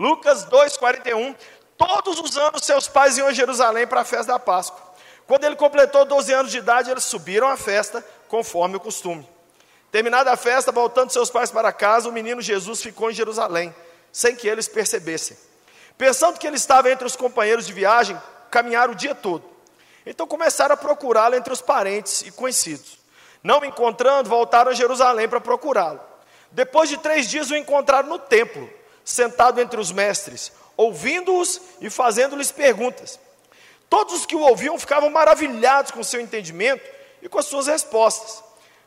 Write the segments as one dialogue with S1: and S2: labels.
S1: Lucas 2,41. Todos os anos seus pais iam a Jerusalém para a festa da Páscoa. Quando ele completou 12 anos de idade, eles subiram à festa, conforme o costume. Terminada a festa, voltando seus pais para casa, o menino Jesus ficou em Jerusalém, sem que eles percebessem. Pensando que ele estava entre os companheiros de viagem, caminharam o dia todo. Então começaram a procurá-lo entre os parentes e conhecidos. Não encontrando, voltaram a Jerusalém para procurá-lo. Depois de três dias, o encontraram no templo, sentado entre os mestres, ouvindo-os e fazendo-lhes perguntas. Todos os que o ouviam ficavam maravilhados com seu entendimento e com as suas respostas.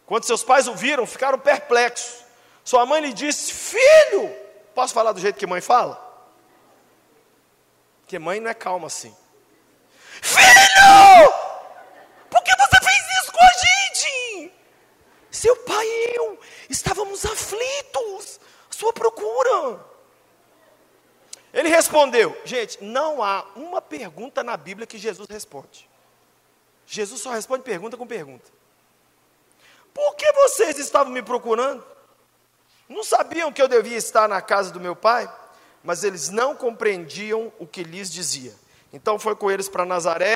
S1: Quando seus pais o viram, ficaram perplexos. Sua mãe lhe disse: Filho, posso falar do jeito que mãe fala? Porque mãe não é calma assim. Filho, por que você fez isso com a gente? Seu pai e eu estávamos aflitos, sua procura. Ele respondeu: Gente, não há uma pergunta na Bíblia que Jesus responde. Jesus só responde pergunta com pergunta. Por que vocês estavam me procurando? Não sabiam que eu devia estar na casa do meu pai? Mas eles não compreendiam o que lhes dizia. Então foi com eles para Nazaré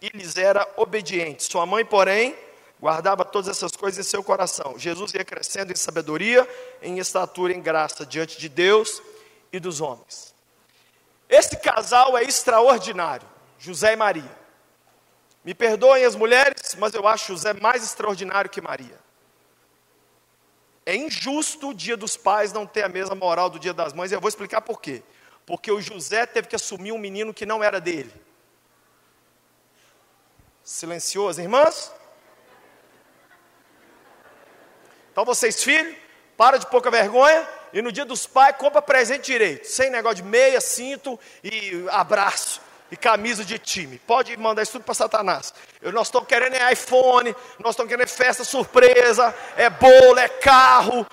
S1: e lhes era obediente. Sua mãe, porém, guardava todas essas coisas em seu coração. Jesus ia crescendo em sabedoria, em estatura, em graça diante de Deus e dos homens. Esse casal é extraordinário, José e Maria. Me perdoem as mulheres, mas eu acho José mais extraordinário que Maria. É injusto o dia dos pais não ter a mesma moral do dia das mães, e eu vou explicar por quê. Porque o José teve que assumir um menino que não era dele. Silenciou as irmãs? Então vocês, filhos, para de pouca vergonha, e no dia dos pais compra presente direito, sem negócio de meia, cinto e abraço e camisa de time. Pode mandar isso tudo para Satanás. Eu, nós estamos querendo é iPhone, nós estamos querendo é festa surpresa, é bolo, é carro.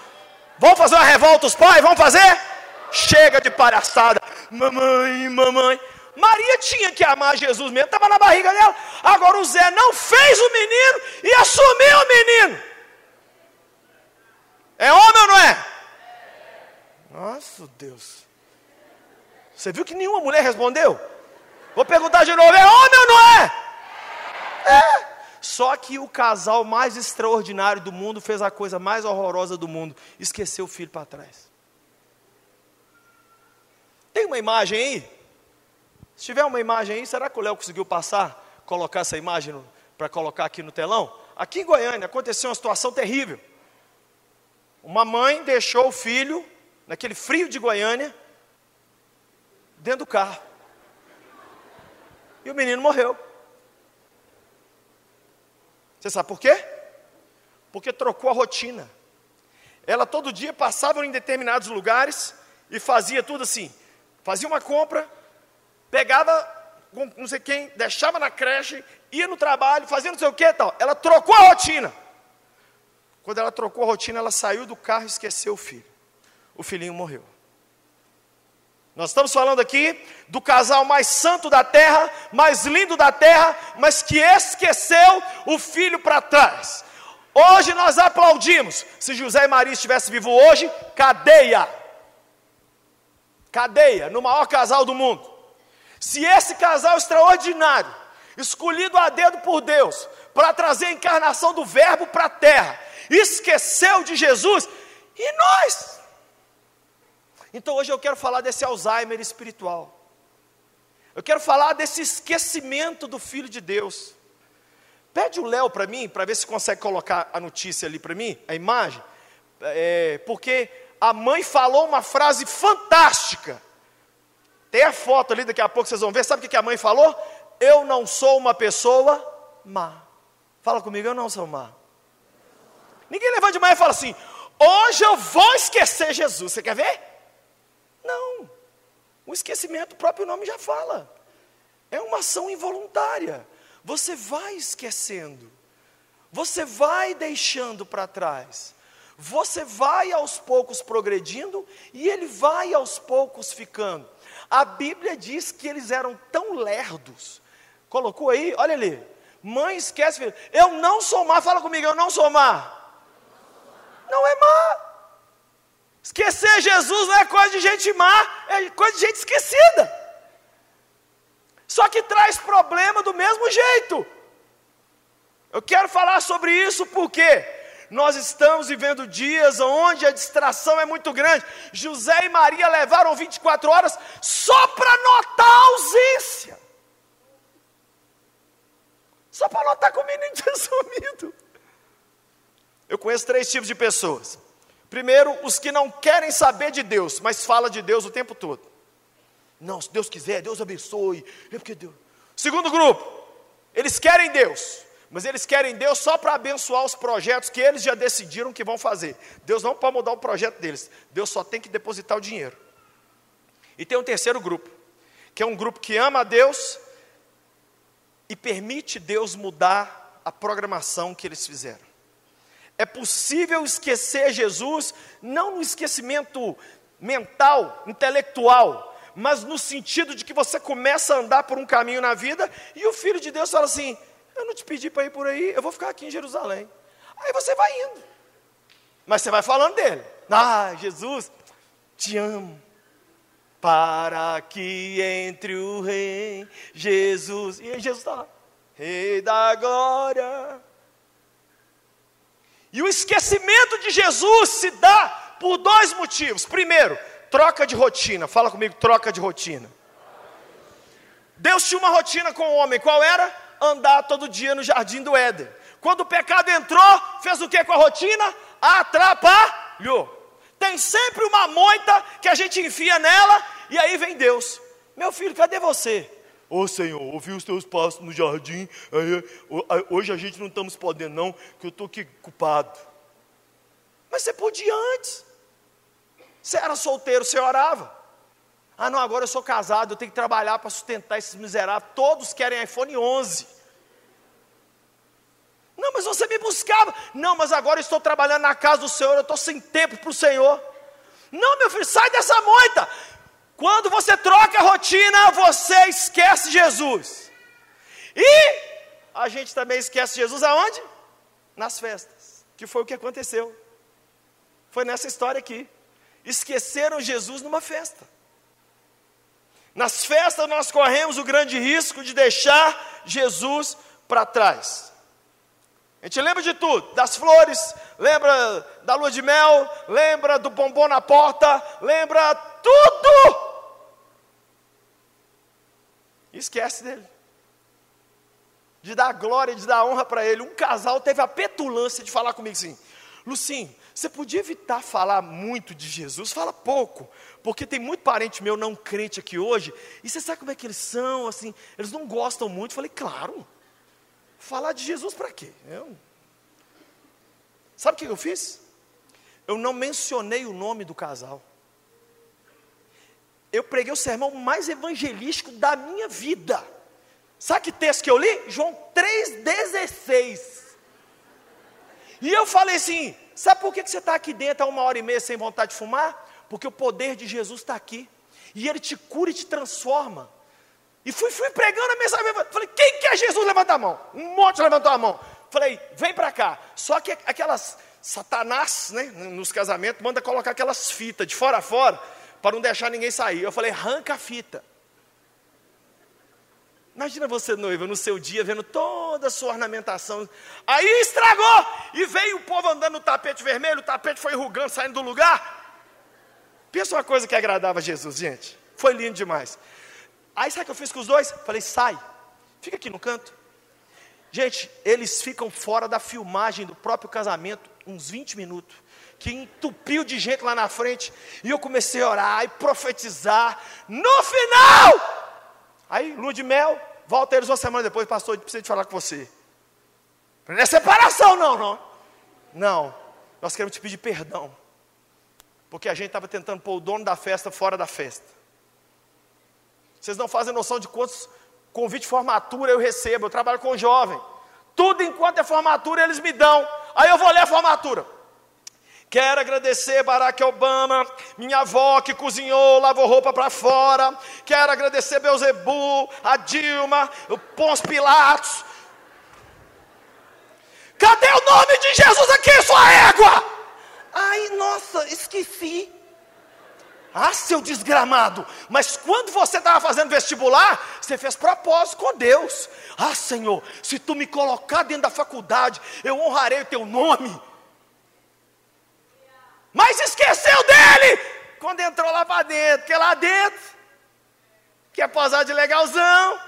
S1: Vamos fazer uma revolta os pais? Vamos fazer? Chega de palhaçada. Mamãe, mamãe. Maria tinha que amar Jesus mesmo, estava na barriga dela. Agora o Zé não fez o menino e assumiu o menino. É homem ou não é? Nossa, Deus. Você viu que nenhuma mulher respondeu? Vou perguntar de novo: é homem ou não é? É. Só que o casal mais extraordinário do mundo fez a coisa mais horrorosa do mundo: esqueceu o filho para trás. Tem uma imagem aí? Se tiver uma imagem aí, será que o Léo conseguiu passar, colocar essa imagem para colocar aqui no telão? Aqui em Goiânia aconteceu uma situação terrível. Uma mãe deixou o filho naquele frio de Goiânia, dentro do carro. E o menino morreu. Você sabe por quê? Porque trocou a rotina. Ela todo dia passava em determinados lugares e fazia tudo assim. Fazia uma compra, pegava não sei quem, deixava na creche, ia no trabalho, fazia não sei o que tal. Ela trocou a rotina. Quando ela trocou a rotina, ela saiu do carro e esqueceu o filho o filhinho morreu. Nós estamos falando aqui do casal mais santo da terra, mais lindo da terra, mas que esqueceu o filho para trás. Hoje nós aplaudimos. Se José e Maria estivessem vivos hoje, cadeia. Cadeia, no maior casal do mundo. Se esse casal extraordinário, escolhido a dedo por Deus, para trazer a encarnação do Verbo para a terra, esqueceu de Jesus, e nós? Então hoje eu quero falar desse Alzheimer espiritual. Eu quero falar desse esquecimento do Filho de Deus. Pede o Léo para mim, para ver se consegue colocar a notícia ali para mim, a imagem. É, porque a mãe falou uma frase fantástica. Tem a foto ali, daqui a pouco vocês vão ver. Sabe o que a mãe falou? Eu não sou uma pessoa má. Fala comigo, eu não sou má. Ninguém levanta de manhã e fala assim: hoje eu vou esquecer Jesus. Você quer ver? Não. O esquecimento, o próprio nome já fala. É uma ação involuntária. Você vai esquecendo. Você vai deixando para trás. Você vai aos poucos progredindo e ele vai aos poucos ficando. A Bíblia diz que eles eram tão lerdos. Colocou aí, olha ali. Mãe esquece, filho. Eu não sou má, fala comigo, eu não sou má. Não é má. Esquecer Jesus não é coisa de gente má, é coisa de gente esquecida. Só que traz problema do mesmo jeito. Eu quero falar sobre isso porque nós estamos vivendo dias onde a distração é muito grande. José e Maria levaram 24 horas só para notar a ausência. Só para notar que o menino tinha sumido. Eu conheço três tipos de pessoas. Primeiro, os que não querem saber de Deus, mas fala de Deus o tempo todo. Não, se Deus quiser, Deus abençoe. É porque Deus. Segundo grupo, eles querem Deus, mas eles querem Deus só para abençoar os projetos que eles já decidiram que vão fazer. Deus não pode mudar o projeto deles, Deus só tem que depositar o dinheiro. E tem um terceiro grupo, que é um grupo que ama a Deus e permite Deus mudar a programação que eles fizeram. É possível esquecer Jesus, não no esquecimento mental, intelectual, mas no sentido de que você começa a andar por um caminho na vida e o Filho de Deus fala assim: Eu não te pedi para ir por aí, eu vou ficar aqui em Jerusalém. Aí você vai indo, mas você vai falando dele: Ah, Jesus, te amo. Para que entre o Rei Jesus, e Jesus está lá, Rei da Glória. E o esquecimento de Jesus se dá por dois motivos. Primeiro, Troca de rotina, fala comigo, troca de rotina. Deus tinha uma rotina com o homem, qual era? Andar todo dia no jardim do Éden. Quando o pecado entrou, fez o que com a rotina? Atrapalhou. Tem sempre uma moita que a gente enfia nela e aí vem Deus. Meu filho, cadê você? Ô oh, Senhor, ouvi os teus passos no jardim. Hoje a gente não estamos podendo, não, que eu estou aqui culpado. Mas você podia antes. Você era solteiro, você orava. Ah, não, agora eu sou casado, eu tenho que trabalhar para sustentar esses miseráveis. Todos querem iPhone 11. Não, mas você me buscava. Não, mas agora eu estou trabalhando na casa do Senhor, eu estou sem tempo para o Senhor. Não, meu filho, sai dessa moita. Quando você troca a rotina, você esquece Jesus. E a gente também esquece Jesus aonde? Nas festas. Que foi o que aconteceu. Foi nessa história aqui esqueceram Jesus numa festa. Nas festas nós corremos o grande risco de deixar Jesus para trás. A gente lembra de tudo, das flores, lembra da lua de mel, lembra do bombom na porta, lembra tudo. E esquece dele. De dar glória, de dar honra para ele. Um casal teve a petulância de falar comigo assim: Lucinho, você podia evitar falar muito de Jesus, fala pouco, porque tem muito parente meu não crente aqui hoje, e você sabe como é que eles são, assim, eles não gostam muito. Eu falei, claro, falar de Jesus para quê? Eu... Sabe o que eu fiz? Eu não mencionei o nome do casal. Eu preguei o sermão mais evangelístico da minha vida. Sabe que texto que eu li? João 3,16. E eu falei assim: Sabe por que você está aqui dentro há uma hora e meia sem vontade de fumar? Porque o poder de Jesus está aqui. E ele te cura e te transforma. E fui, fui pregando a mensagem. Falei, quem quer Jesus? Levanta a mão. Um monte levantou a mão. Falei, vem para cá. Só que aquelas Satanás, né, nos casamentos, manda colocar aquelas fitas de fora a fora, para não deixar ninguém sair. Eu falei, arranca a fita. Imagina você, noiva, no seu dia, vendo toda a sua ornamentação. Aí estragou! E veio o povo andando no tapete vermelho, o tapete foi enrugando, saindo do lugar. Pensa uma coisa que agradava a Jesus, gente. Foi lindo demais. Aí sabe o que eu fiz com os dois? Falei, sai, fica aqui no canto. Gente, eles ficam fora da filmagem do próprio casamento uns 20 minutos. Que entupiu de gente lá na frente. E eu comecei a orar e profetizar. No final, Aí, lua de mel, volta eles uma semana depois, pastor, precisa de falar com você. Não é separação, não, não. Não, nós queremos te pedir perdão. Porque a gente estava tentando pôr o dono da festa fora da festa. Vocês não fazem noção de quantos convites de formatura eu recebo. Eu trabalho com jovem. Tudo enquanto é formatura eles me dão. Aí eu vou ler a formatura. Quero agradecer Barack Obama, minha avó que cozinhou, lavou roupa para fora. Quero agradecer Beuzebu, a Dilma, o Pons Pilatos. Cadê o nome de Jesus aqui, sua égua? Aí, Nossa, esqueci. Ah, seu desgramado, mas quando você estava fazendo vestibular, você fez propósito com Deus. Ah, Senhor, se tu me colocar dentro da faculdade, eu honrarei o teu nome. Mas esqueceu dele quando entrou lá para dentro, porque lá dentro quer posar de legalzão.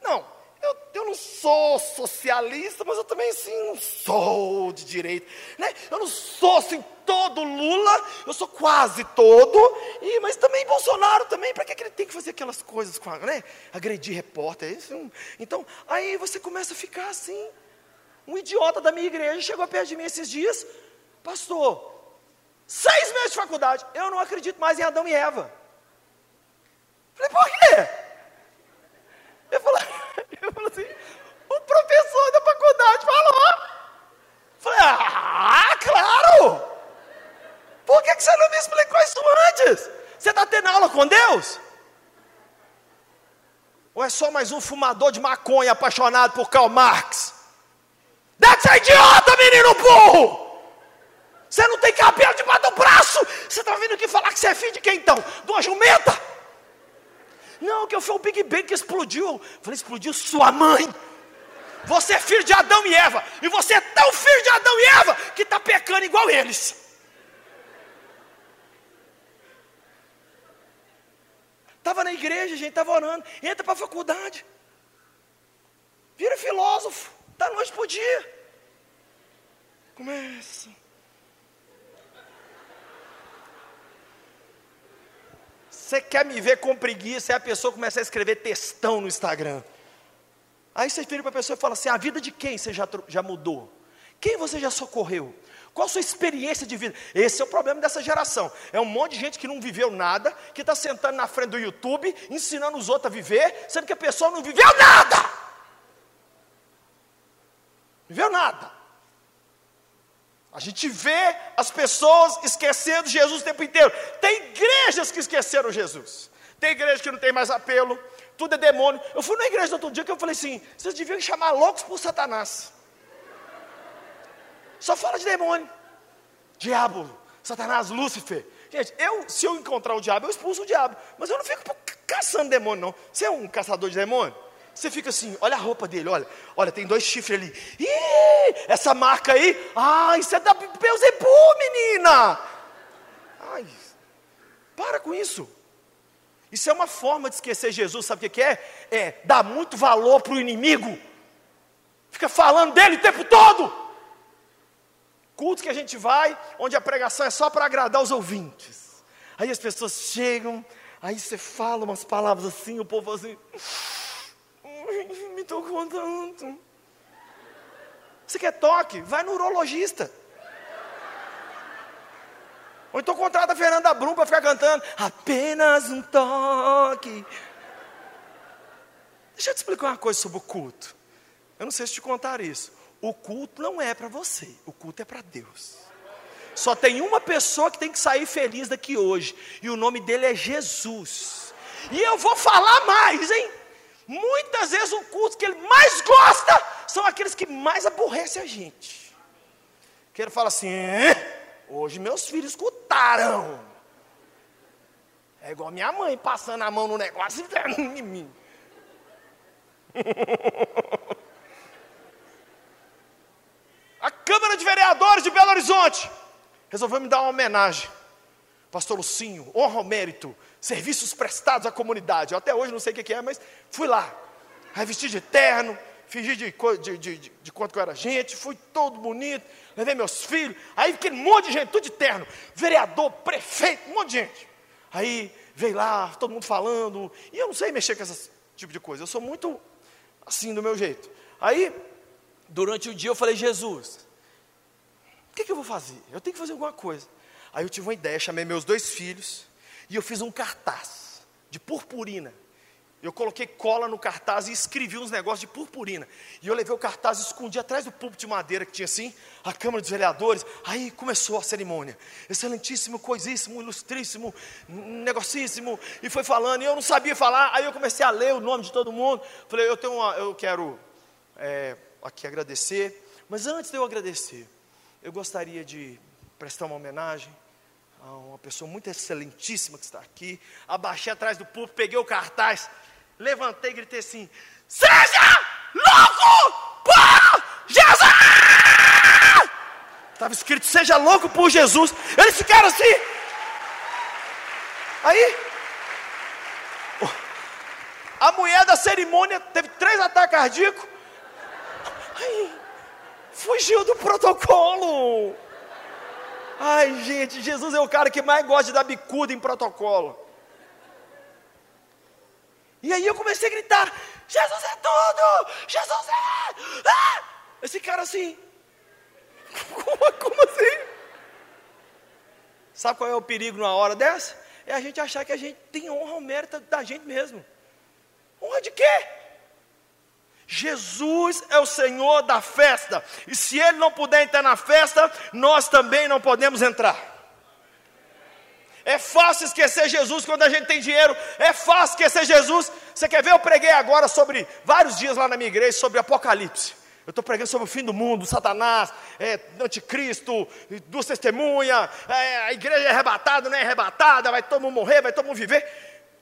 S1: Não, eu, eu não sou socialista, mas eu também assim, não sou de direita. Né? Eu não sou assim todo Lula, eu sou quase todo, e, mas também Bolsonaro também, para que, que ele tem que fazer aquelas coisas com a, né? Agredir repórter. Isso, então, aí você começa a ficar assim. Um idiota da minha igreja chegou perto de mim esses dias, pastor, seis meses de faculdade, eu não acredito mais em Adão e Eva. Falei, por quê? Eu falei, eu falei assim, o professor da faculdade falou. Falei, ah, claro! Por que, que você não me explicou isso antes? Você está tendo aula com Deus? Ou é só mais um fumador de maconha apaixonado por Karl Marx? Deve ser idiota, menino burro! Você não tem cabelo debaixo do braço! Você está vindo aqui falar que você é filho de quem então? De uma jumenta? Não, que eu fui o Big Bang que explodiu. Eu falei, explodiu sua mãe. Você é filho de Adão e Eva. E você é tão filho de Adão e Eva que está pecando igual eles. Estava na igreja, gente, estava orando. Entra para a faculdade. Vira filósofo. Da noite para o dia. Começa. Você quer me ver com preguiça? Aí a pessoa começa a escrever textão no Instagram. Aí você vira para a pessoa e fala assim: a vida de quem você já, já mudou? Quem você já socorreu? Qual a sua experiência de vida? Esse é o problema dessa geração. É um monte de gente que não viveu nada, que está sentando na frente do YouTube, ensinando os outros a viver, sendo que a pessoa não viveu nada. Viveu nada. A gente vê as pessoas esquecendo Jesus o tempo inteiro. Tem igrejas que esqueceram Jesus. Tem igreja que não tem mais apelo, tudo é demônio. Eu fui na igreja outro dia que eu falei assim: vocês deviam chamar loucos por Satanás. Só fala de demônio. Diabo, Satanás, Lúcifer. Gente, eu, se eu encontrar o diabo, eu expulso o diabo. Mas eu não fico caçando demônio, não. Você é um caçador de demônio? Você fica assim, olha a roupa dele, olha, olha, tem dois chifres ali. Ih, essa marca aí, ah, isso é da Beuzebu, menina. Ai, para com isso. Isso é uma forma de esquecer Jesus, sabe o que é? É dar muito valor para o inimigo. Fica falando dele o tempo todo. Culto que a gente vai, onde a pregação é só para agradar os ouvintes. Aí as pessoas chegam, aí você fala umas palavras assim, o povo assim, tanto. Você quer toque? Vai no urologista. Ou então contrata a Fernanda Brum para ficar cantando apenas um toque. Deixa eu te explicar uma coisa sobre o culto. Eu não sei se te contar isso. O culto não é para você, o culto é para Deus. Só tem uma pessoa que tem que sair feliz daqui hoje, e o nome dele é Jesus. E eu vou falar mais, hein? Muitas vezes o culto que ele mais gosta são aqueles que mais aborrecem a gente. Que ele fala assim: hoje meus filhos escutaram. É igual minha mãe passando a mão no negócio em mim. A Câmara de Vereadores de Belo Horizonte resolveu me dar uma homenagem. Pastor Lucinho, honra ao mérito, serviços prestados à comunidade. Eu até hoje não sei o que é, mas fui lá. Vesti de terno, fingi de, de, de, de, de quanto que eu era gente, fui todo bonito, levei meus filhos. Aí aquele monte de gente, tudo de terno. Vereador, prefeito, um monte de gente. Aí veio lá, todo mundo falando. E eu não sei mexer com esse tipo de coisa. Eu sou muito assim do meu jeito. Aí durante o dia eu falei, Jesus, o que, que eu vou fazer? Eu tenho que fazer alguma coisa. Aí eu tive uma ideia, chamei meus dois filhos e eu fiz um cartaz de purpurina. Eu coloquei cola no cartaz e escrevi uns negócios de purpurina. E eu levei o cartaz e escondi atrás do púlpito de madeira que tinha assim, a Câmara dos Vereadores. Aí começou a cerimônia. Excelentíssimo, coisíssimo, ilustríssimo, negocíssimo. E foi falando, e eu não sabia falar. Aí eu comecei a ler o nome de todo mundo. Falei, eu tenho uma, eu quero é, aqui agradecer, mas antes de eu agradecer, eu gostaria de prestar uma homenagem uma pessoa muito excelentíssima que está aqui. Abaixei atrás do púlpito, peguei o cartaz, levantei e gritei assim: Seja louco por Jesus! Estava escrito: Seja louco por Jesus. Eles ficaram assim. Aí, a mulher da cerimônia teve três ataques cardíacos. Ai, fugiu do protocolo. Ai, gente, Jesus é o cara que mais gosta de dar bicuda em protocolo. E aí eu comecei a gritar: Jesus é tudo! Jesus é! Ah! Esse cara assim. Como, como assim? Sabe qual é o perigo numa hora dessa? É a gente achar que a gente tem honra ou mérito da gente mesmo. Honra de quê? Jesus é o Senhor da festa, e se Ele não puder entrar na festa, nós também não podemos entrar. É fácil esquecer Jesus quando a gente tem dinheiro, é fácil esquecer Jesus. Você quer ver? Eu preguei agora sobre, vários dias lá na minha igreja, sobre Apocalipse. Eu estou pregando sobre o fim do mundo, Satanás, é, anticristo, duas testemunhas, é, a igreja é arrebatada, não é arrebatada, vai todo mundo morrer, vai todo mundo viver.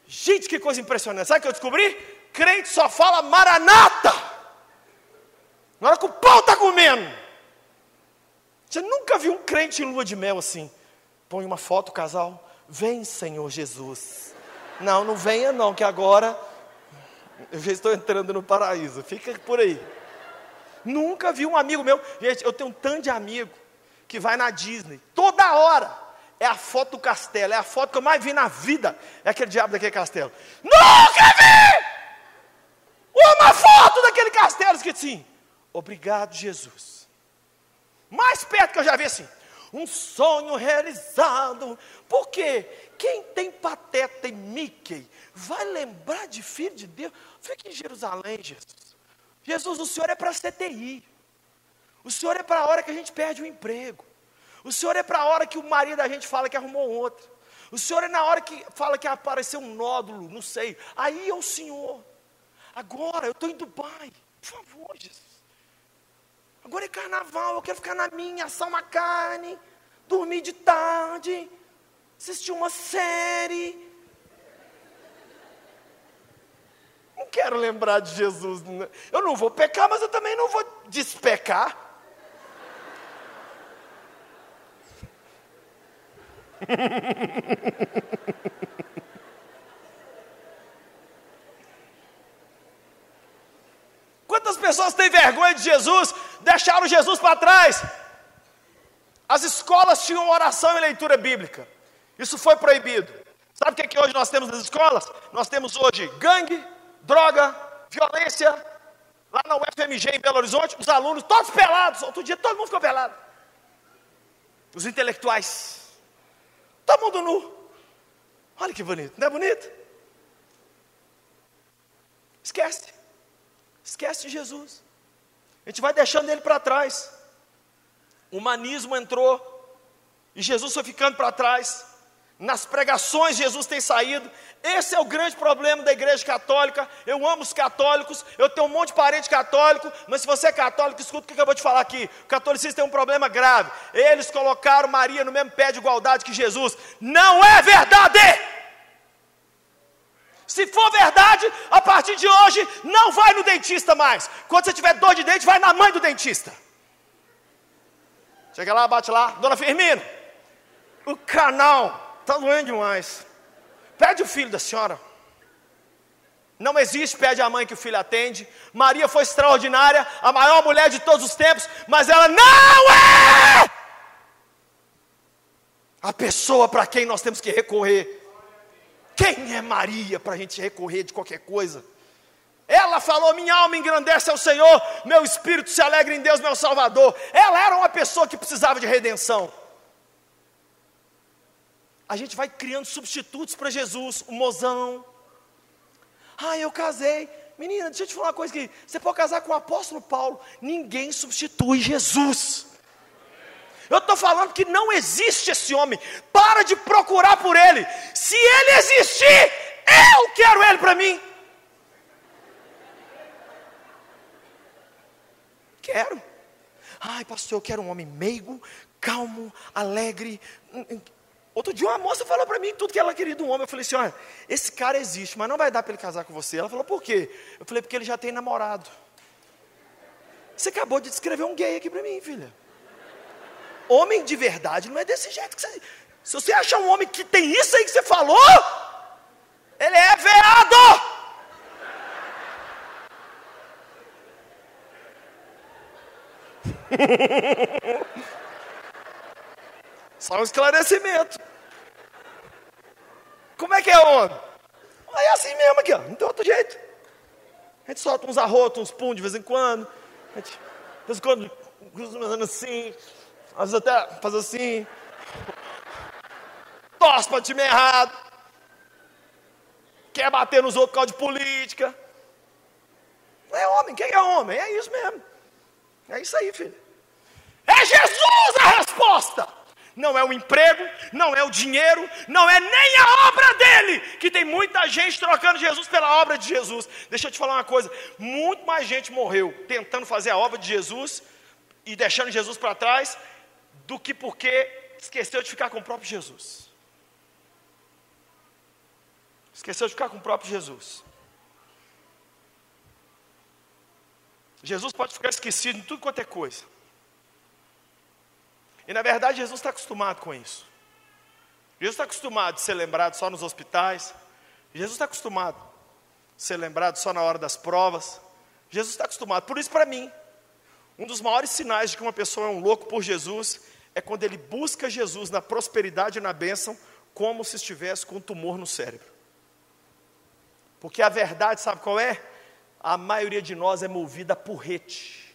S1: Gente, que coisa impressionante. Sabe o que eu descobri? Crente só fala maranata. Na hora que o pau está comendo. Você nunca viu um crente em lua de mel assim. Põe uma foto, casal. Vem, Senhor Jesus. Não, não venha não, que agora eu já estou entrando no paraíso. Fica por aí. Nunca vi um amigo meu. Gente, eu tenho um tanto de amigo que vai na Disney toda hora é a foto do castelo, é a foto que eu mais vi na vida, é aquele diabo daquele castelo. Nunca vi uma foto daquele castelo escrito assim, obrigado Jesus. Mais perto que eu já vi assim, um sonho realizado, porque quem tem pateta e Mickey vai lembrar de filho de Deus, fica em Jerusalém Jesus. Jesus, o Senhor é para CTI, o Senhor é para a hora que a gente perde o emprego. O Senhor é para a hora que o marido da gente fala que arrumou outro. O Senhor é na hora que fala que apareceu um nódulo, não sei. Aí é o Senhor. Agora eu estou em Dubai. Por favor, Jesus. Agora é carnaval, eu quero ficar na minha, assar uma carne, dormir de tarde, assistir uma série. Não quero lembrar de Jesus. Eu não vou pecar, mas eu também não vou despecar. Quantas pessoas têm vergonha de Jesus, deixaram Jesus para trás? As escolas tinham oração e leitura bíblica. Isso foi proibido. Sabe o que, é que hoje nós temos nas escolas? Nós temos hoje gangue, droga, violência. Lá na UFMG em Belo Horizonte, os alunos todos pelados. Outro dia todo mundo ficou pelado. Os intelectuais. Todo mundo nu. Olha que bonito, não é bonito? Esquece. Esquece de Jesus. A gente vai deixando ele para trás. O humanismo entrou e Jesus foi ficando para trás nas pregações Jesus tem saído. Esse é o grande problema da igreja católica. Eu amo os católicos, eu tenho um monte de parente católico, mas se você é católico, escuta o que eu vou te falar aqui. O catolicismo tem um problema grave. Eles colocaram Maria no mesmo pé de igualdade que Jesus. Não é verdade! Se for verdade, a partir de hoje, não vai no dentista mais. Quando você tiver dor de dente, vai na mãe do dentista. Chega lá, bate lá, dona Firmina, o canal Está doendo demais. Pede o filho da senhora. Não existe, pede a mãe que o filho atende. Maria foi extraordinária, a maior mulher de todos os tempos, mas ela não é a pessoa para quem nós temos que recorrer. Quem é Maria para a gente recorrer de qualquer coisa? Ela falou: Minha alma engrandece ao Senhor, meu espírito se alegra em Deus, meu Salvador. Ela era uma pessoa que precisava de redenção a gente vai criando substitutos para Jesus, o mozão. Ah, eu casei. Menina, deixa eu te falar uma coisa aqui. Você pode casar com o apóstolo Paulo. Ninguém substitui Jesus. Eu estou falando que não existe esse homem. Para de procurar por ele. Se ele existir, eu quero ele para mim. Quero. Ai, pastor, eu quero um homem meigo, calmo, alegre. Outro dia uma moça falou para mim tudo que ela queria de um homem. Eu falei assim: olha, esse cara existe, mas não vai dar para ele casar com você. Ela falou: por quê? Eu falei: porque ele já tem namorado. Você acabou de descrever um gay aqui para mim, filha. Homem de verdade não é desse jeito que você. Se você achar um homem que tem isso aí que você falou, ele é veado. Só um esclarecimento. Como é que é homem? É assim mesmo aqui, ó. Não tem outro jeito. A gente solta uns arrotos, uns pum de vez em quando. A gente, de vez em quando, fazendo assim. Às vezes até faz assim. Torce para time errado. Quer bater nos outros por causa de política. Não é homem. Quem é homem? É isso mesmo. É isso aí, filho. É Jesus a resposta não é o emprego, não é o dinheiro, não é nem a obra dele, que tem muita gente trocando Jesus pela obra de Jesus. Deixa eu te falar uma coisa: muito mais gente morreu tentando fazer a obra de Jesus e deixando Jesus para trás, do que porque esqueceu de ficar com o próprio Jesus. Esqueceu de ficar com o próprio Jesus. Jesus pode ficar esquecido em tudo quanto é coisa. E na verdade Jesus está acostumado com isso. Jesus está acostumado a ser lembrado só nos hospitais. Jesus está acostumado a ser lembrado só na hora das provas. Jesus está acostumado. Por isso, para mim, um dos maiores sinais de que uma pessoa é um louco por Jesus é quando ele busca Jesus na prosperidade e na bênção, como se estivesse com um tumor no cérebro. Porque a verdade, sabe qual é? A maioria de nós é movida por rete.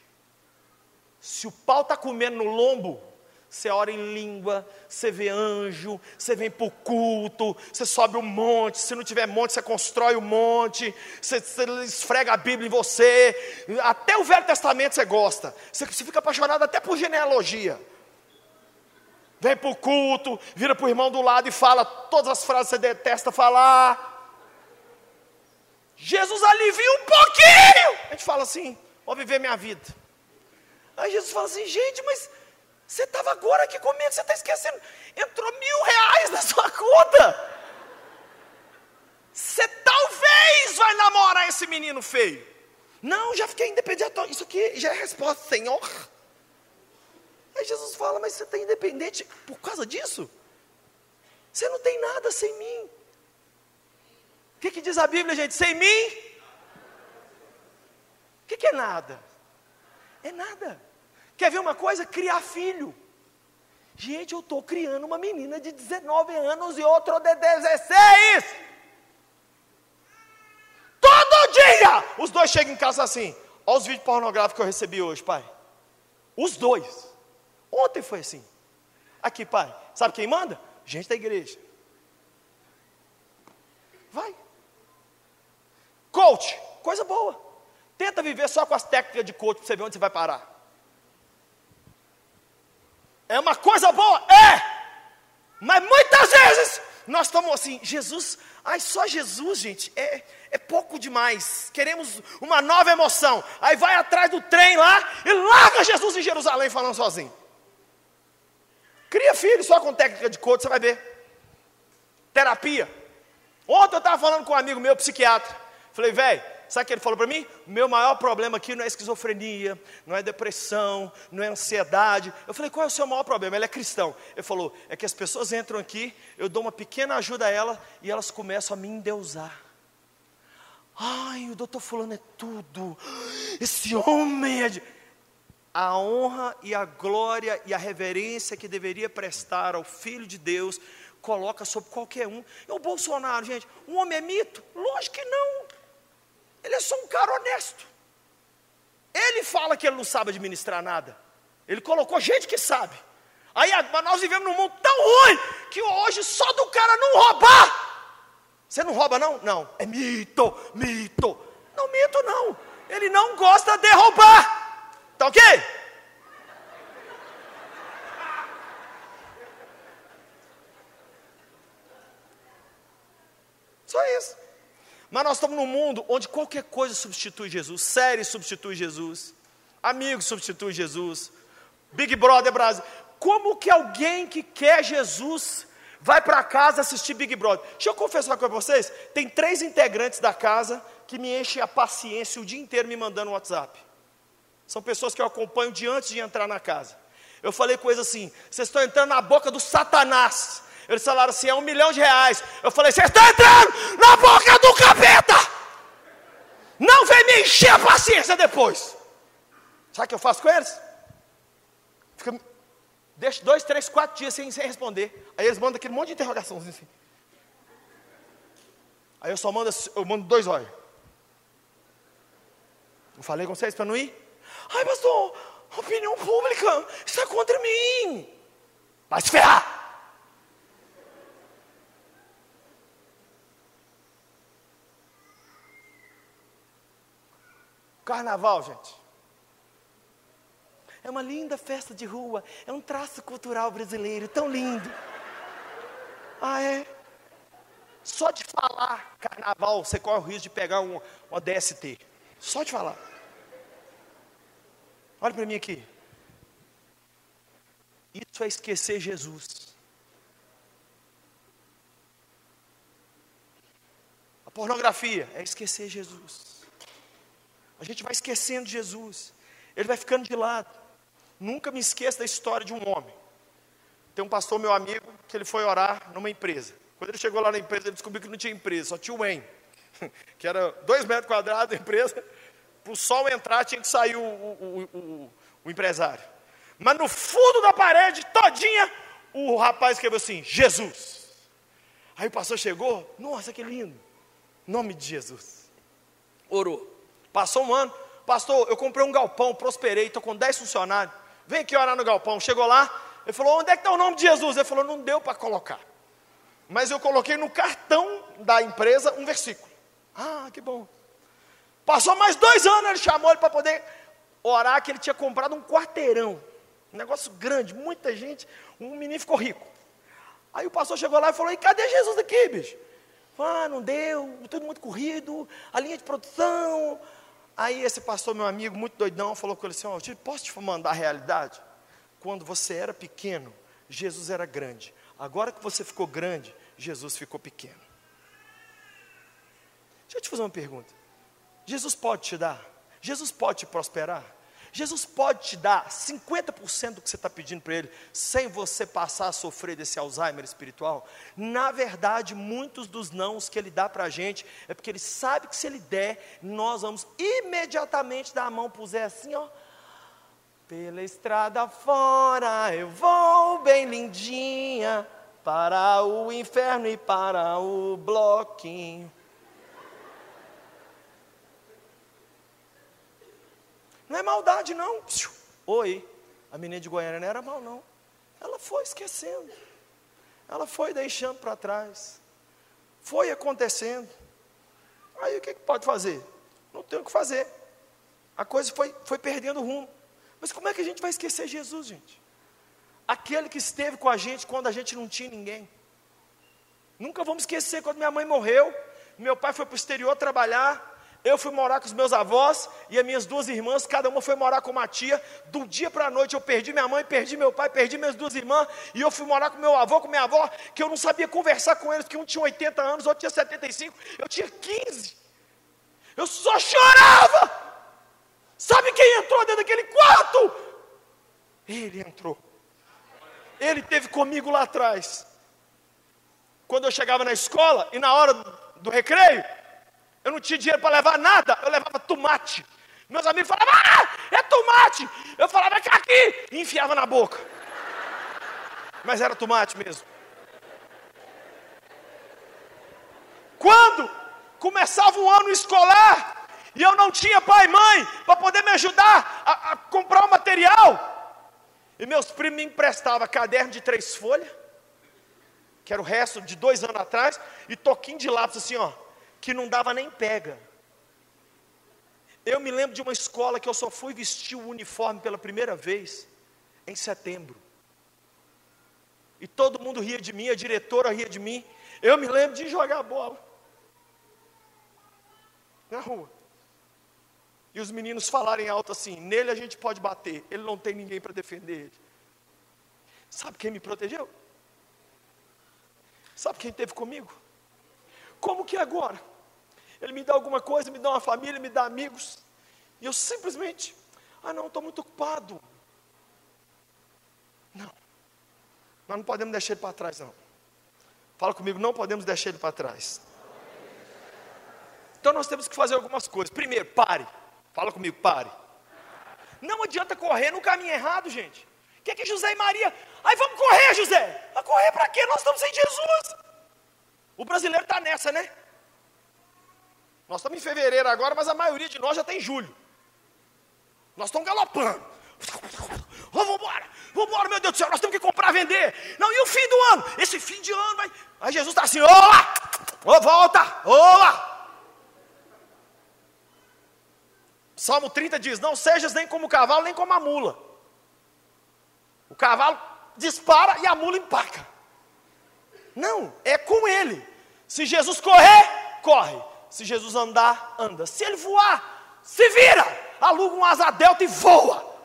S1: Se o pau está comendo no lombo, você ora em língua, você vê anjo, você vem para o culto, você sobe o um monte, se não tiver monte, você constrói o um monte, você, você, esfrega a Bíblia em você, até o Velho Testamento você gosta, você, você fica apaixonado até por genealogia. Vem para o culto, vira para o irmão do lado e fala todas as frases que você detesta falar. Jesus alivia um pouquinho. A gente fala assim: vou viver minha vida. Aí Jesus fala assim, gente, mas você estava agora aqui comigo, você está esquecendo. Entrou mil reais na sua conta. Você talvez vai namorar esse menino feio. Não, já fiquei independente. Isso aqui já é resposta, Senhor. Aí Jesus fala, mas você está independente por causa disso? Você não tem nada sem mim. O que, que diz a Bíblia, gente? Sem mim? O que, que é nada? É nada. Quer ver uma coisa? Criar filho. Gente, eu estou criando uma menina de 19 anos e outra de 16. Todo dia! Os dois chegam em casa assim. Olha os vídeos pornográficos que eu recebi hoje, pai. Os dois. Ontem foi assim. Aqui, pai. Sabe quem manda? Gente da igreja. Vai. Coach, coisa boa. Tenta viver só com as técnicas de coach para você ver onde você vai parar. É uma coisa boa? É! Mas muitas vezes nós estamos assim, Jesus, ai, só Jesus, gente, é, é pouco demais. Queremos uma nova emoção. Aí vai atrás do trem lá e larga Jesus em Jerusalém falando sozinho. Cria filho só com técnica de coach, você vai ver. Terapia. Ontem eu estava falando com um amigo meu, psiquiatra. Falei, velho, Sabe o que ele falou para mim? O meu maior problema aqui não é esquizofrenia, não é depressão, não é ansiedade. Eu falei, qual é o seu maior problema? Ele é cristão. Ele falou, é que as pessoas entram aqui, eu dou uma pequena ajuda a ela e elas começam a me endeusar. Ai, o doutor fulano é tudo. Esse homem é de... A honra e a glória e a reverência que deveria prestar ao Filho de Deus, coloca sobre qualquer um. E o Bolsonaro, gente, um homem é mito? Lógico que não. Ele é só um cara honesto. Ele fala que ele não sabe administrar nada. Ele colocou gente que sabe. Aí nós vivemos num mundo tão ruim que hoje só do cara não roubar. Você não rouba, não? Não. É mito, mito. Não, mito não. Ele não gosta de roubar. Tá ok? Só isso. Mas nós estamos num mundo onde qualquer coisa substitui Jesus, série substitui Jesus, amigos substitui Jesus, Big Brother Brasil. Como que alguém que quer Jesus vai para casa assistir Big Brother. Deixa eu confessar uma coisa para vocês: tem três integrantes da casa que me enchem a paciência o dia inteiro me mandando WhatsApp. São pessoas que eu acompanho de antes de entrar na casa. Eu falei coisa assim: vocês estão entrando na boca do Satanás. Eles falaram assim: é um milhão de reais. Eu falei: vocês estão entrando na boca do capeta. Não vem me encher a paciência depois. Sabe o que eu faço com eles? Fica, deixo dois, três, quatro dias sem, sem responder. Aí eles mandam aquele monte de interrogações assim. Aí eu só mando, eu mando dois olhos. Eu falei com vocês para não ir? Ai, pastor, opinião pública, está contra mim. Vai se ferrar. Carnaval, gente. É uma linda festa de rua, é um traço cultural brasileiro, tão lindo. Ah, é? Só de falar carnaval, você corre o risco de pegar um, uma DST. Só de falar. Olha para mim aqui. Isso é esquecer Jesus. A pornografia é esquecer Jesus. A gente vai esquecendo Jesus. Ele vai ficando de lado. Nunca me esqueça da história de um homem. Tem um pastor, meu amigo, que ele foi orar numa empresa. Quando ele chegou lá na empresa, ele descobriu que não tinha empresa, só tinha o EN, que era dois metros quadrados a empresa. Para o sol entrar, tinha que sair o, o, o, o empresário. Mas no fundo da parede, todinha, o rapaz escreveu assim: Jesus. Aí o pastor chegou, nossa, que lindo. Nome de Jesus. Orou. Passou um ano, pastor, eu comprei um galpão, prosperei, estou com 10 funcionários vem aqui orar no galpão. Chegou lá, ele falou, onde é que está o nome de Jesus? Ele falou, não deu para colocar. Mas eu coloquei no cartão da empresa um versículo. Ah, que bom. Passou mais dois anos, ele chamou ele para poder orar, que ele tinha comprado um quarteirão. Um negócio grande, muita gente. Um menino ficou rico. Aí o pastor chegou lá e falou, e cadê Jesus aqui, bicho? Ah, não deu, tudo muito corrido, a linha de produção, Aí esse pastor, meu amigo, muito doidão, falou com ele assim: oh, posso te mandar a realidade? Quando você era pequeno, Jesus era grande. Agora que você ficou grande, Jesus ficou pequeno. Deixa eu te fazer uma pergunta. Jesus pode te dar? Jesus pode te prosperar? Jesus pode te dar 50% do que você está pedindo para Ele, sem você passar a sofrer desse Alzheimer espiritual? Na verdade, muitos dos nãos que Ele dá para a gente é porque Ele sabe que se Ele der, nós vamos imediatamente dar a mão para o Zé assim, ó. Pela estrada fora eu vou bem lindinha, para o inferno e para o bloquinho. Não é maldade, não. Oi, a menina de Goiânia não era mal, não. Ela foi esquecendo. Ela foi deixando para trás. Foi acontecendo. Aí o que, que pode fazer? Não tem o que fazer. A coisa foi, foi perdendo rumo. Mas como é que a gente vai esquecer Jesus, gente? Aquele que esteve com a gente quando a gente não tinha ninguém. Nunca vamos esquecer quando minha mãe morreu, meu pai foi para o exterior trabalhar, eu fui morar com os meus avós e as minhas duas irmãs, cada uma foi morar com uma tia. Do dia para a noite eu perdi minha mãe, perdi meu pai, perdi minhas duas irmãs. E eu fui morar com meu avô, com minha avó, que eu não sabia conversar com eles, que um tinha 80 anos, outro tinha 75, eu tinha 15. Eu só chorava. Sabe quem entrou dentro daquele quarto? Ele entrou. Ele teve comigo lá atrás. Quando eu chegava na escola e na hora do recreio, eu não tinha dinheiro para levar nada, eu levava tomate. Meus amigos falavam, ah, é tomate. Eu falava, cá aqui, e enfiava na boca. Mas era tomate mesmo. Quando começava o ano escolar, e eu não tinha pai e mãe para poder me ajudar a, a comprar o material, e meus primos me emprestavam caderno de três folhas, que era o resto de dois anos atrás, e toquinho de lápis assim, ó que não dava nem pega. Eu me lembro de uma escola que eu só fui vestir o uniforme pela primeira vez em setembro. E todo mundo ria de mim, a diretora ria de mim. Eu me lembro de jogar bola na rua. E os meninos falarem alto assim: nele a gente pode bater, ele não tem ninguém para defender ele. Sabe quem me protegeu? Sabe quem esteve comigo? Como que agora? Ele me dá alguma coisa, me dá uma família, me dá amigos. E eu simplesmente, ah não, estou muito ocupado. Não. Nós não podemos deixar ele para trás, não. Fala comigo, não podemos deixar ele para trás. Então nós temos que fazer algumas coisas. Primeiro, pare. Fala comigo, pare. Não adianta correr no caminho errado, gente. O que é que José e Maria? Aí vamos correr, José. Vai correr para quê? Nós estamos sem Jesus. O brasileiro está nessa, né? Nós estamos em fevereiro agora, mas a maioria de nós já tem julho. Nós estamos galopando. Oh, vamos embora, meu Deus do céu, nós temos que comprar, vender. Não, e o fim do ano? Esse fim de ano vai. Aí Jesus está assim, olá, oh, volta, olá. Salmo 30 diz: Não sejas nem como o cavalo, nem como a mula. O cavalo dispara e a mula empaca. Não, é com ele. Se Jesus correr, corre. Se Jesus andar, anda. Se ele voar, se vira. Aluga um asa delta e voa.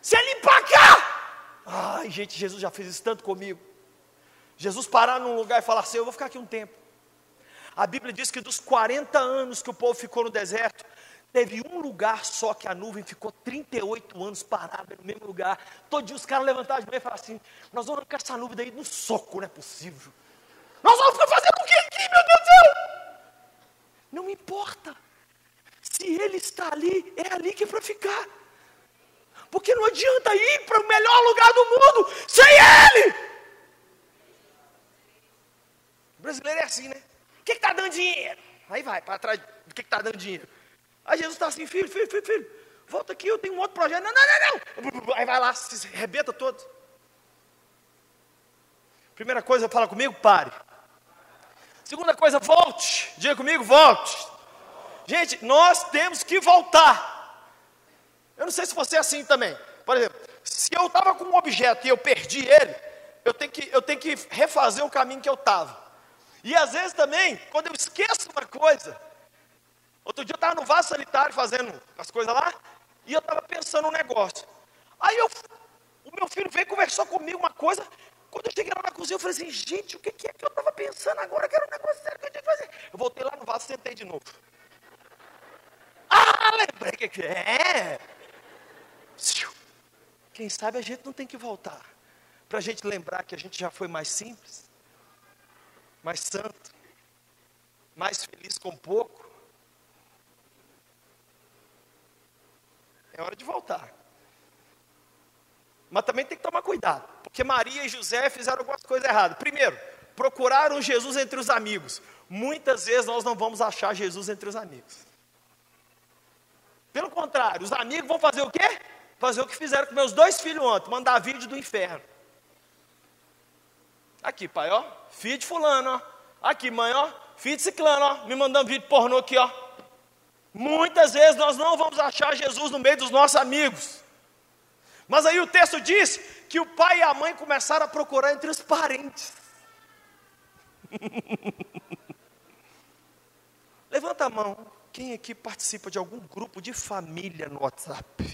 S1: Se ele empacar. Ai, gente, Jesus já fez isso tanto comigo. Jesus parar num lugar e falar assim: Eu vou ficar aqui um tempo. A Bíblia diz que dos 40 anos que o povo ficou no deserto, Teve um lugar só que a nuvem ficou 38 anos parada no mesmo lugar. Todo dia os caras levantavam de manhã e falavam assim: Nós vamos arrancar essa nuvem daí no soco, não é possível. Nós vamos ficar fazendo o que aqui, meu Deus do céu? Não importa. Se ele está ali, é ali que é para ficar. Porque não adianta ir para o melhor lugar do mundo sem ele. O brasileiro é assim, né? O que está dando dinheiro? Aí vai, para trás do que está dando dinheiro. Aí Jesus está assim, filho, filho, filho, filho, volta aqui, eu tenho um outro projeto. Não, não, não, não. Aí vai lá, se arrebenta todo. Primeira coisa, fala comigo, pare. Segunda coisa, volte. Diga comigo, volte. Gente, nós temos que voltar. Eu não sei se você é assim também. Por exemplo, se eu estava com um objeto e eu perdi ele, eu tenho que, eu tenho que refazer o caminho que eu estava. E às vezes também, quando eu esqueço uma coisa, Outro dia eu estava no vaso sanitário fazendo as coisas lá, e eu estava pensando um negócio. Aí eu, o meu filho veio e conversou comigo uma coisa. Quando eu cheguei lá na cozinha, eu falei assim, gente, o que, é que eu estava pensando agora que era um negócio sério que eu tinha que fazer? Eu voltei lá no vaso e sentei de novo. Ah, lembrei que, que é. Quem sabe a gente não tem que voltar. Para a gente lembrar que a gente já foi mais simples, mais santo, mais feliz com pouco. É hora de voltar. Mas também tem que tomar cuidado, porque Maria e José fizeram algumas coisas erradas. Primeiro, procuraram Jesus entre os amigos. Muitas vezes nós não vamos achar Jesus entre os amigos. Pelo contrário, os amigos vão fazer o quê? Fazer o que fizeram com meus dois filhos ontem, mandar vídeo do inferno. Aqui, pai, ó, filho de fulano, ó. Aqui, mãe, ó, filho de ciclano, ó, me mandando vídeo pornô aqui, ó. Muitas vezes nós não vamos achar Jesus no meio dos nossos amigos. Mas aí o texto diz que o pai e a mãe começaram a procurar entre os parentes. Levanta a mão. Quem aqui participa de algum grupo de família no WhatsApp?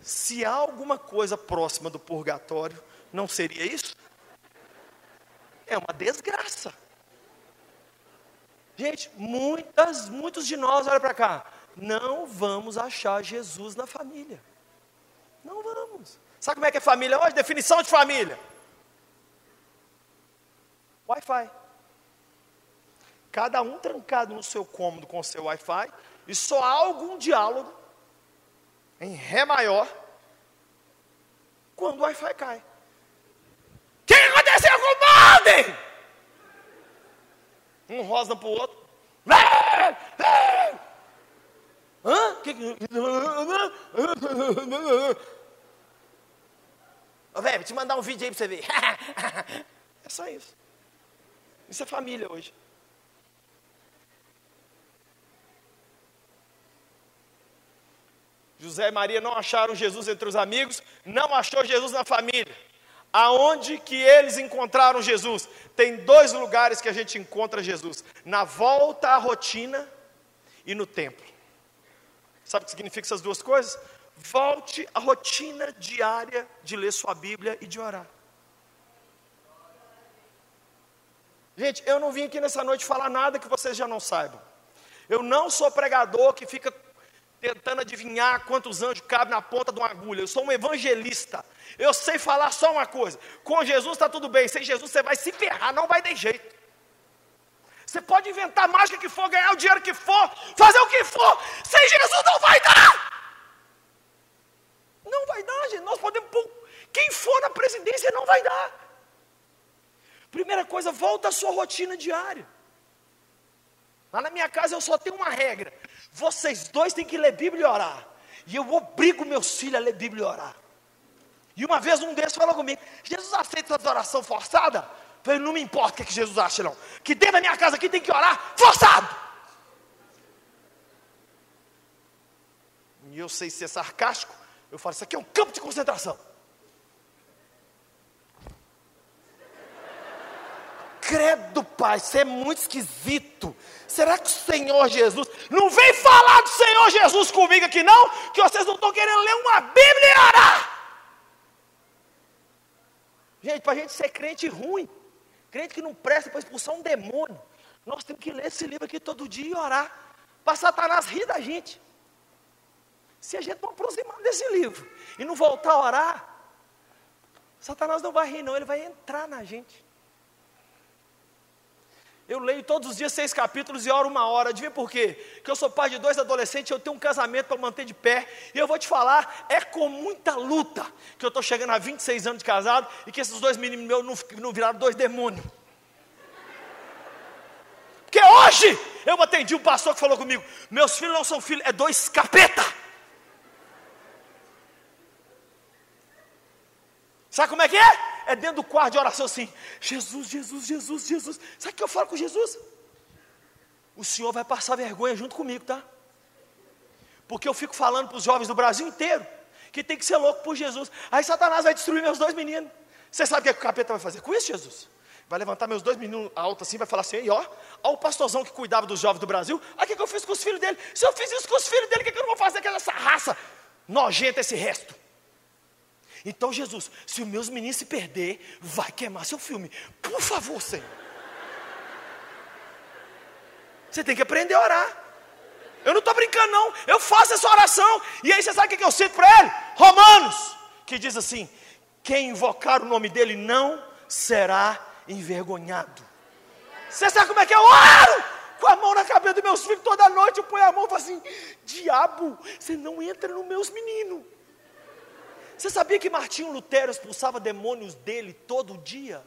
S1: Se há alguma coisa próxima do purgatório, não seria isso? É uma desgraça. Gente, muitas, muitos de nós, olha para cá, não vamos achar Jesus na família. Não vamos. Sabe como é que é família hoje? Definição de família. Wi-Fi. Cada um trancado no seu cômodo com o seu Wi-Fi e só há algum diálogo em Ré maior quando o Wi-Fi cai. O que aconteceu com o modem? Um rosa para o outro. Hã? Que Ô, velho, te mandar um vídeo aí para você ver. é só isso. Isso é família hoje. José e Maria não acharam Jesus entre os amigos, não achou Jesus na família. Aonde que eles encontraram Jesus? Tem dois lugares que a gente encontra Jesus: na volta à rotina e no templo. Sabe o que significa essas duas coisas? Volte à rotina diária de ler sua Bíblia e de orar. Gente, eu não vim aqui nessa noite falar nada que vocês já não saibam. Eu não sou pregador que fica tentando adivinhar quantos anjos cabem na ponta de uma agulha. Eu sou um evangelista. Eu sei falar só uma coisa: com Jesus está tudo bem, sem Jesus você vai se ferrar, não vai ter jeito. Você pode inventar a mágica que for, ganhar o dinheiro que for, fazer o que for, sem Jesus não vai dar. Não vai dar, gente. Nós podemos pôr quem for na presidência, não vai dar. Primeira coisa, volta à sua rotina diária. Lá na minha casa eu só tenho uma regra: vocês dois têm que ler Bíblia e orar. E eu obrigo meus filhos a ler Bíblia e orar. E uma vez um desses falou comigo: Jesus aceita essa oração forçada? Falei: não me importa o que, é que Jesus acha, não. Que dentro da minha casa aqui tem que orar forçado. E eu sei ser sarcástico. Eu falo: Isso aqui é um campo de concentração. Credo, pai, você é muito esquisito. Será que o Senhor Jesus. Não vem falar do Senhor Jesus comigo aqui, não, que vocês não estão querendo ler uma Bíblia e orar. Gente, para a gente ser crente ruim, crente que não presta para expulsar um demônio, nós temos que ler esse livro aqui todo dia e orar, para Satanás rir da gente. Se a gente não aproximar desse livro e não voltar a orar, Satanás não vai rir, não, ele vai entrar na gente. Eu leio todos os dias seis capítulos e oro uma hora. Adivinha por quê? Que eu sou pai de dois adolescentes, eu tenho um casamento para manter de pé. E eu vou te falar, é com muita luta que eu estou chegando a 26 anos de casado e que esses dois meninos meus não, não viraram dois demônios. Porque hoje eu atendi um pastor que falou comigo: meus filhos não são filhos, é dois capeta. Sabe como é que é? É dentro do quarto de oração assim: Jesus, Jesus, Jesus, Jesus. Sabe o que eu falo com Jesus? O Senhor vai passar vergonha junto comigo, tá? Porque eu fico falando para os jovens do Brasil inteiro que tem que ser louco por Jesus. Aí Satanás vai destruir meus dois meninos. Você sabe o que, é que o capeta vai fazer com isso, Jesus? Vai levantar meus dois meninos altos assim, vai falar assim, ó, ó o pastorzão que cuidava dos jovens do Brasil, olha o que, que eu fiz com os filhos dele. Se eu fiz isso com os filhos dele, o que, que eu não vou fazer com essa raça nojenta, esse resto? Então, Jesus, se os meus meninos se perder, vai queimar seu filme. Por favor, Senhor. Você tem que aprender a orar. Eu não estou brincando, não. Eu faço essa oração. E aí você sabe o que eu sinto para ele? Romanos, que diz assim: quem invocar o nome dele não será envergonhado. Você sabe como é que eu oro? Com a mão na cabeça dos meus filhos toda noite, eu ponho a mão e falo assim: diabo, você não entra nos meus meninos. Você sabia que Martinho Lutero expulsava demônios dele todo dia?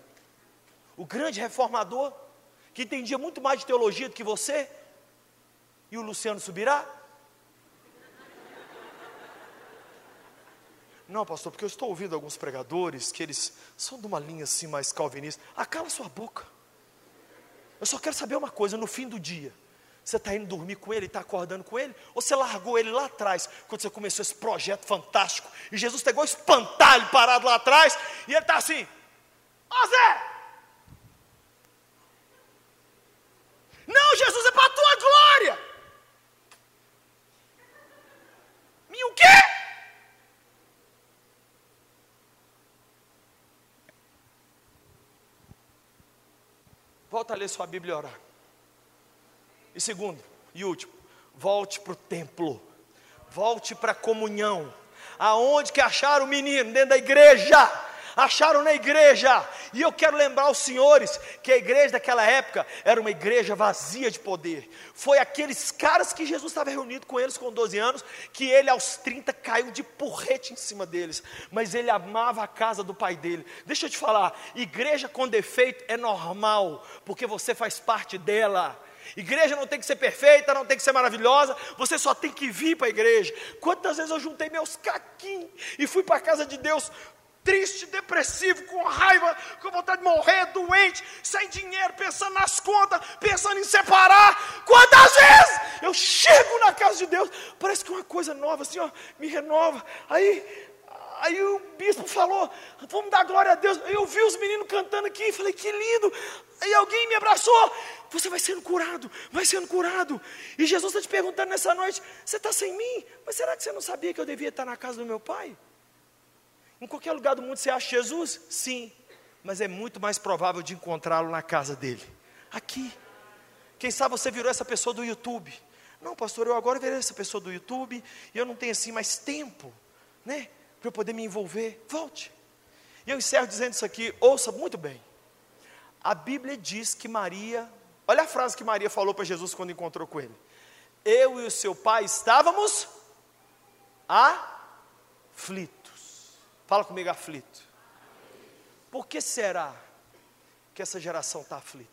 S1: O grande reformador, que entendia muito mais de teologia do que você, e o Luciano Subirá? Não, pastor, porque eu estou ouvindo alguns pregadores que eles são de uma linha assim mais calvinista. Acala sua boca. Eu só quero saber uma coisa: no fim do dia, você está indo dormir com ele, está acordando com ele? Ou você largou ele lá atrás, quando você começou esse projeto fantástico? E Jesus pegou espantalho parado lá atrás, e ele está assim: Ó Zé! Não, Jesus, é para a tua glória! E o quê? Volta a ler sua Bíblia e orar. E segundo, e último, volte para o templo, volte para a comunhão. Aonde que acharam o menino? Dentro da igreja. Acharam na igreja, e eu quero lembrar os senhores que a igreja daquela época era uma igreja vazia de poder. Foi aqueles caras que Jesus estava reunido com eles com 12 anos, que ele aos 30 caiu de porrete em cima deles, mas ele amava a casa do pai dele. Deixa eu te falar, igreja com defeito é normal, porque você faz parte dela. Igreja não tem que ser perfeita, não tem que ser maravilhosa, você só tem que vir para a igreja. Quantas vezes eu juntei meus caquinhos e fui para a casa de Deus triste, depressivo, com raiva, com vontade de morrer, doente, sem dinheiro, pensando nas contas, pensando em separar. Quantas vezes eu chego na casa de Deus, parece que uma coisa nova assim, ó, me renova. Aí Aí o bispo falou: Vamos dar glória a Deus. Eu vi os meninos cantando aqui e falei: Que lindo. Aí alguém me abraçou. Você vai sendo curado, vai sendo curado. E Jesus está te perguntando nessa noite: Você está sem mim? Mas será que você não sabia que eu devia estar na casa do meu pai? Em qualquer lugar do mundo você acha Jesus? Sim. Mas é muito mais provável de encontrá-lo na casa dele. aqui. Quem sabe você virou essa pessoa do YouTube. Não, pastor, eu agora virei essa pessoa do YouTube e eu não tenho assim mais tempo, né? Para eu poder me envolver. Volte. E eu encerro dizendo isso aqui, ouça muito bem. A Bíblia diz que Maria, olha a frase que Maria falou para Jesus quando encontrou com ele. Eu e o seu pai estávamos aflitos. Fala comigo, aflito. Por que será que essa geração está aflita?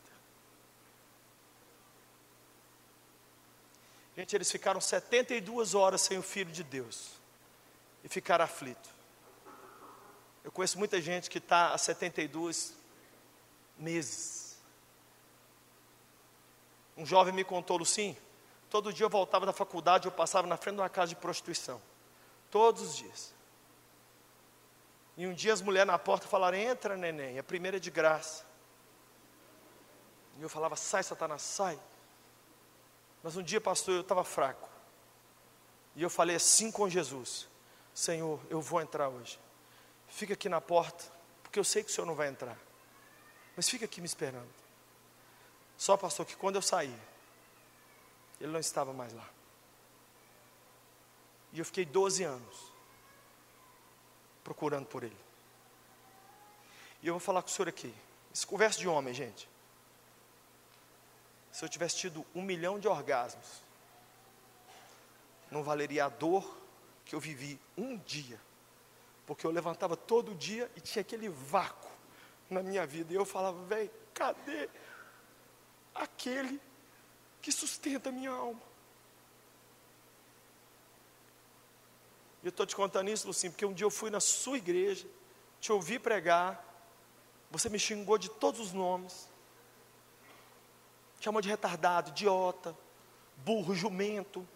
S1: Gente, eles ficaram 72 horas sem o Filho de Deus e ficaram aflitos. Eu conheço muita gente que está há 72 meses. Um jovem me contou, Lucim, todo dia eu voltava da faculdade, eu passava na frente de uma casa de prostituição. Todos os dias. E um dia as mulheres na porta falaram: Entra, neném, a primeira é de graça. E eu falava: Sai, Satanás, sai. Mas um dia, pastor, eu estava fraco. E eu falei assim com Jesus: Senhor, eu vou entrar hoje. Fica aqui na porta, porque eu sei que o Senhor não vai entrar. Mas fica aqui me esperando. Só, pastor, que quando eu saí, ele não estava mais lá. E eu fiquei 12 anos procurando por ele. E eu vou falar com o senhor aqui. Esse conversa de homem, gente se eu tivesse tido um milhão de orgasmos, não valeria a dor que eu vivi um dia, porque eu levantava todo dia e tinha aquele vácuo na minha vida, e eu falava, velho, cadê aquele que sustenta a minha alma? E eu estou te contando isso, Lucinho, porque um dia eu fui na sua igreja, te ouvi pregar, você me xingou de todos os nomes, Chamou de retardado, idiota, burro, jumento.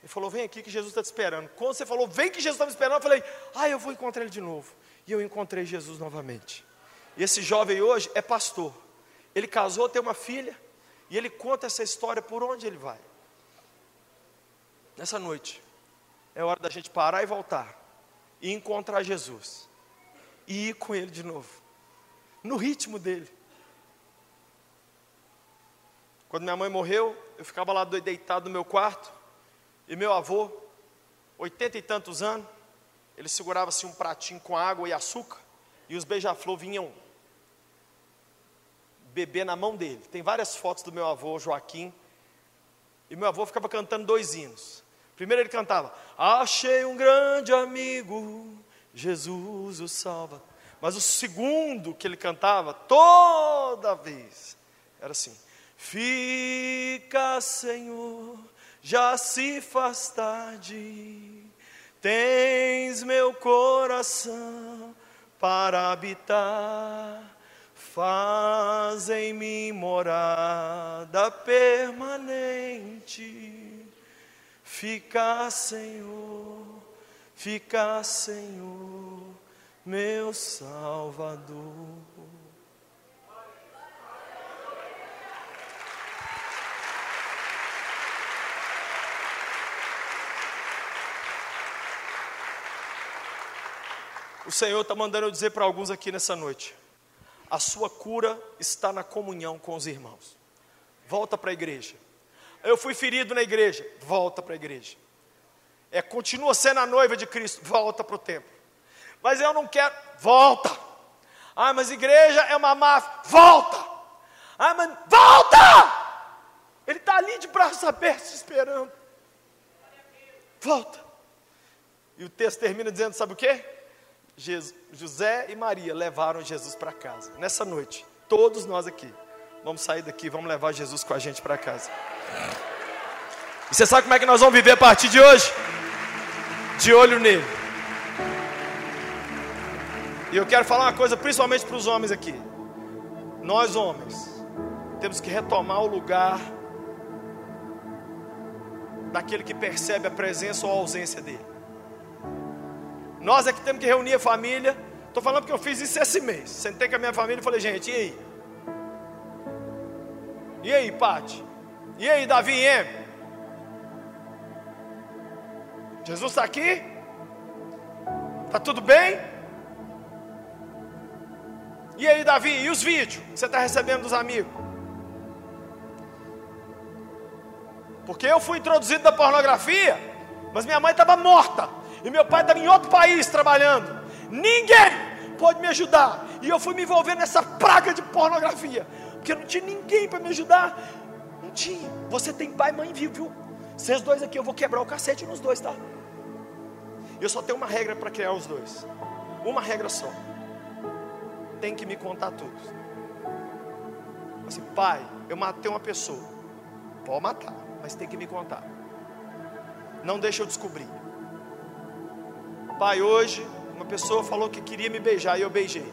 S1: Ele falou: Vem aqui que Jesus está te esperando. Quando você falou: Vem que Jesus está me esperando, eu falei: Ah, eu vou encontrar ele de novo. E eu encontrei Jesus novamente. E esse jovem hoje é pastor. Ele casou, tem uma filha. E ele conta essa história por onde ele vai. Nessa noite, é hora da gente parar e voltar. E encontrar Jesus. E ir com ele de novo no ritmo dele. Quando minha mãe morreu, eu ficava lá deitado no meu quarto, e meu avô, oitenta e tantos anos, ele segurava assim um pratinho com água e açúcar, e os beija-flor vinham beber na mão dele. Tem várias fotos do meu avô Joaquim, e meu avô ficava cantando dois hinos. Primeiro ele cantava: Achei um grande amigo, Jesus o salva. Mas o segundo que ele cantava, toda vez, era assim: Fica, Senhor, já se faz tarde, tens meu coração para habitar, faz em mim morada permanente. Fica, Senhor, fica, Senhor meu Salvador. O Senhor está mandando eu dizer para alguns aqui nessa noite: a sua cura está na comunhão com os irmãos. Volta para a igreja. Eu fui ferido na igreja, volta para a igreja. É, continua sendo a noiva de Cristo, volta para o templo. Mas eu não quero. Volta. Ah, mas igreja é uma máfia. Volta. Ah, mas volta! Ele está ali de braços abertos esperando. Volta. E o texto termina dizendo: sabe o José e Maria levaram Jesus para casa. Nessa noite, todos nós aqui, vamos sair daqui, vamos levar Jesus com a gente para casa. E você sabe como é que nós vamos viver a partir de hoje? De olho nele. E eu quero falar uma coisa, principalmente para os homens aqui. Nós, homens, temos que retomar o lugar daquele que percebe a presença ou a ausência dele. Nós é que temos que reunir a família. Estou falando porque eu fiz isso esse mês. Sentei com a minha família e falei, gente, e aí? E aí, Pati? E aí, Davi e M? Jesus está aqui? Está tudo bem? E aí, Davi, e os vídeos que você está recebendo dos amigos? Porque eu fui introduzido na pornografia, mas minha mãe estava morta. E meu pai estava em outro país trabalhando. Ninguém pode me ajudar. E eu fui me envolver nessa praga de pornografia. Porque não tinha ninguém para me ajudar. Não tinha. Você tem pai e mãe vivo, viu? Vocês dois aqui, eu vou quebrar o cacete nos dois, tá? Eu só tenho uma regra para criar os dois. Uma regra só. Tem que me contar tudo. Assim, pai, eu matei uma pessoa. Pode matar, mas tem que me contar. Não deixa eu descobrir. Pai, hoje uma pessoa falou que queria me beijar e eu beijei.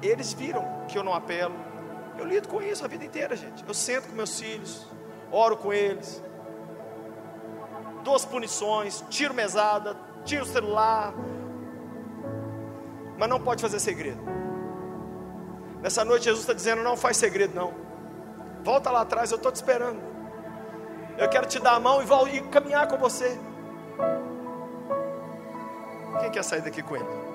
S1: Eles viram que eu não apelo. Eu lido com isso a vida inteira, gente. Eu sento com meus filhos, oro com eles, dou as punições, tiro mesada, tiro o celular, mas não pode fazer segredo. Nessa noite Jesus está dizendo: não faz segredo, não. Volta lá atrás, eu estou te esperando. Eu quero te dar a mão e, e caminhar com você. Quem quer sair daqui com ele?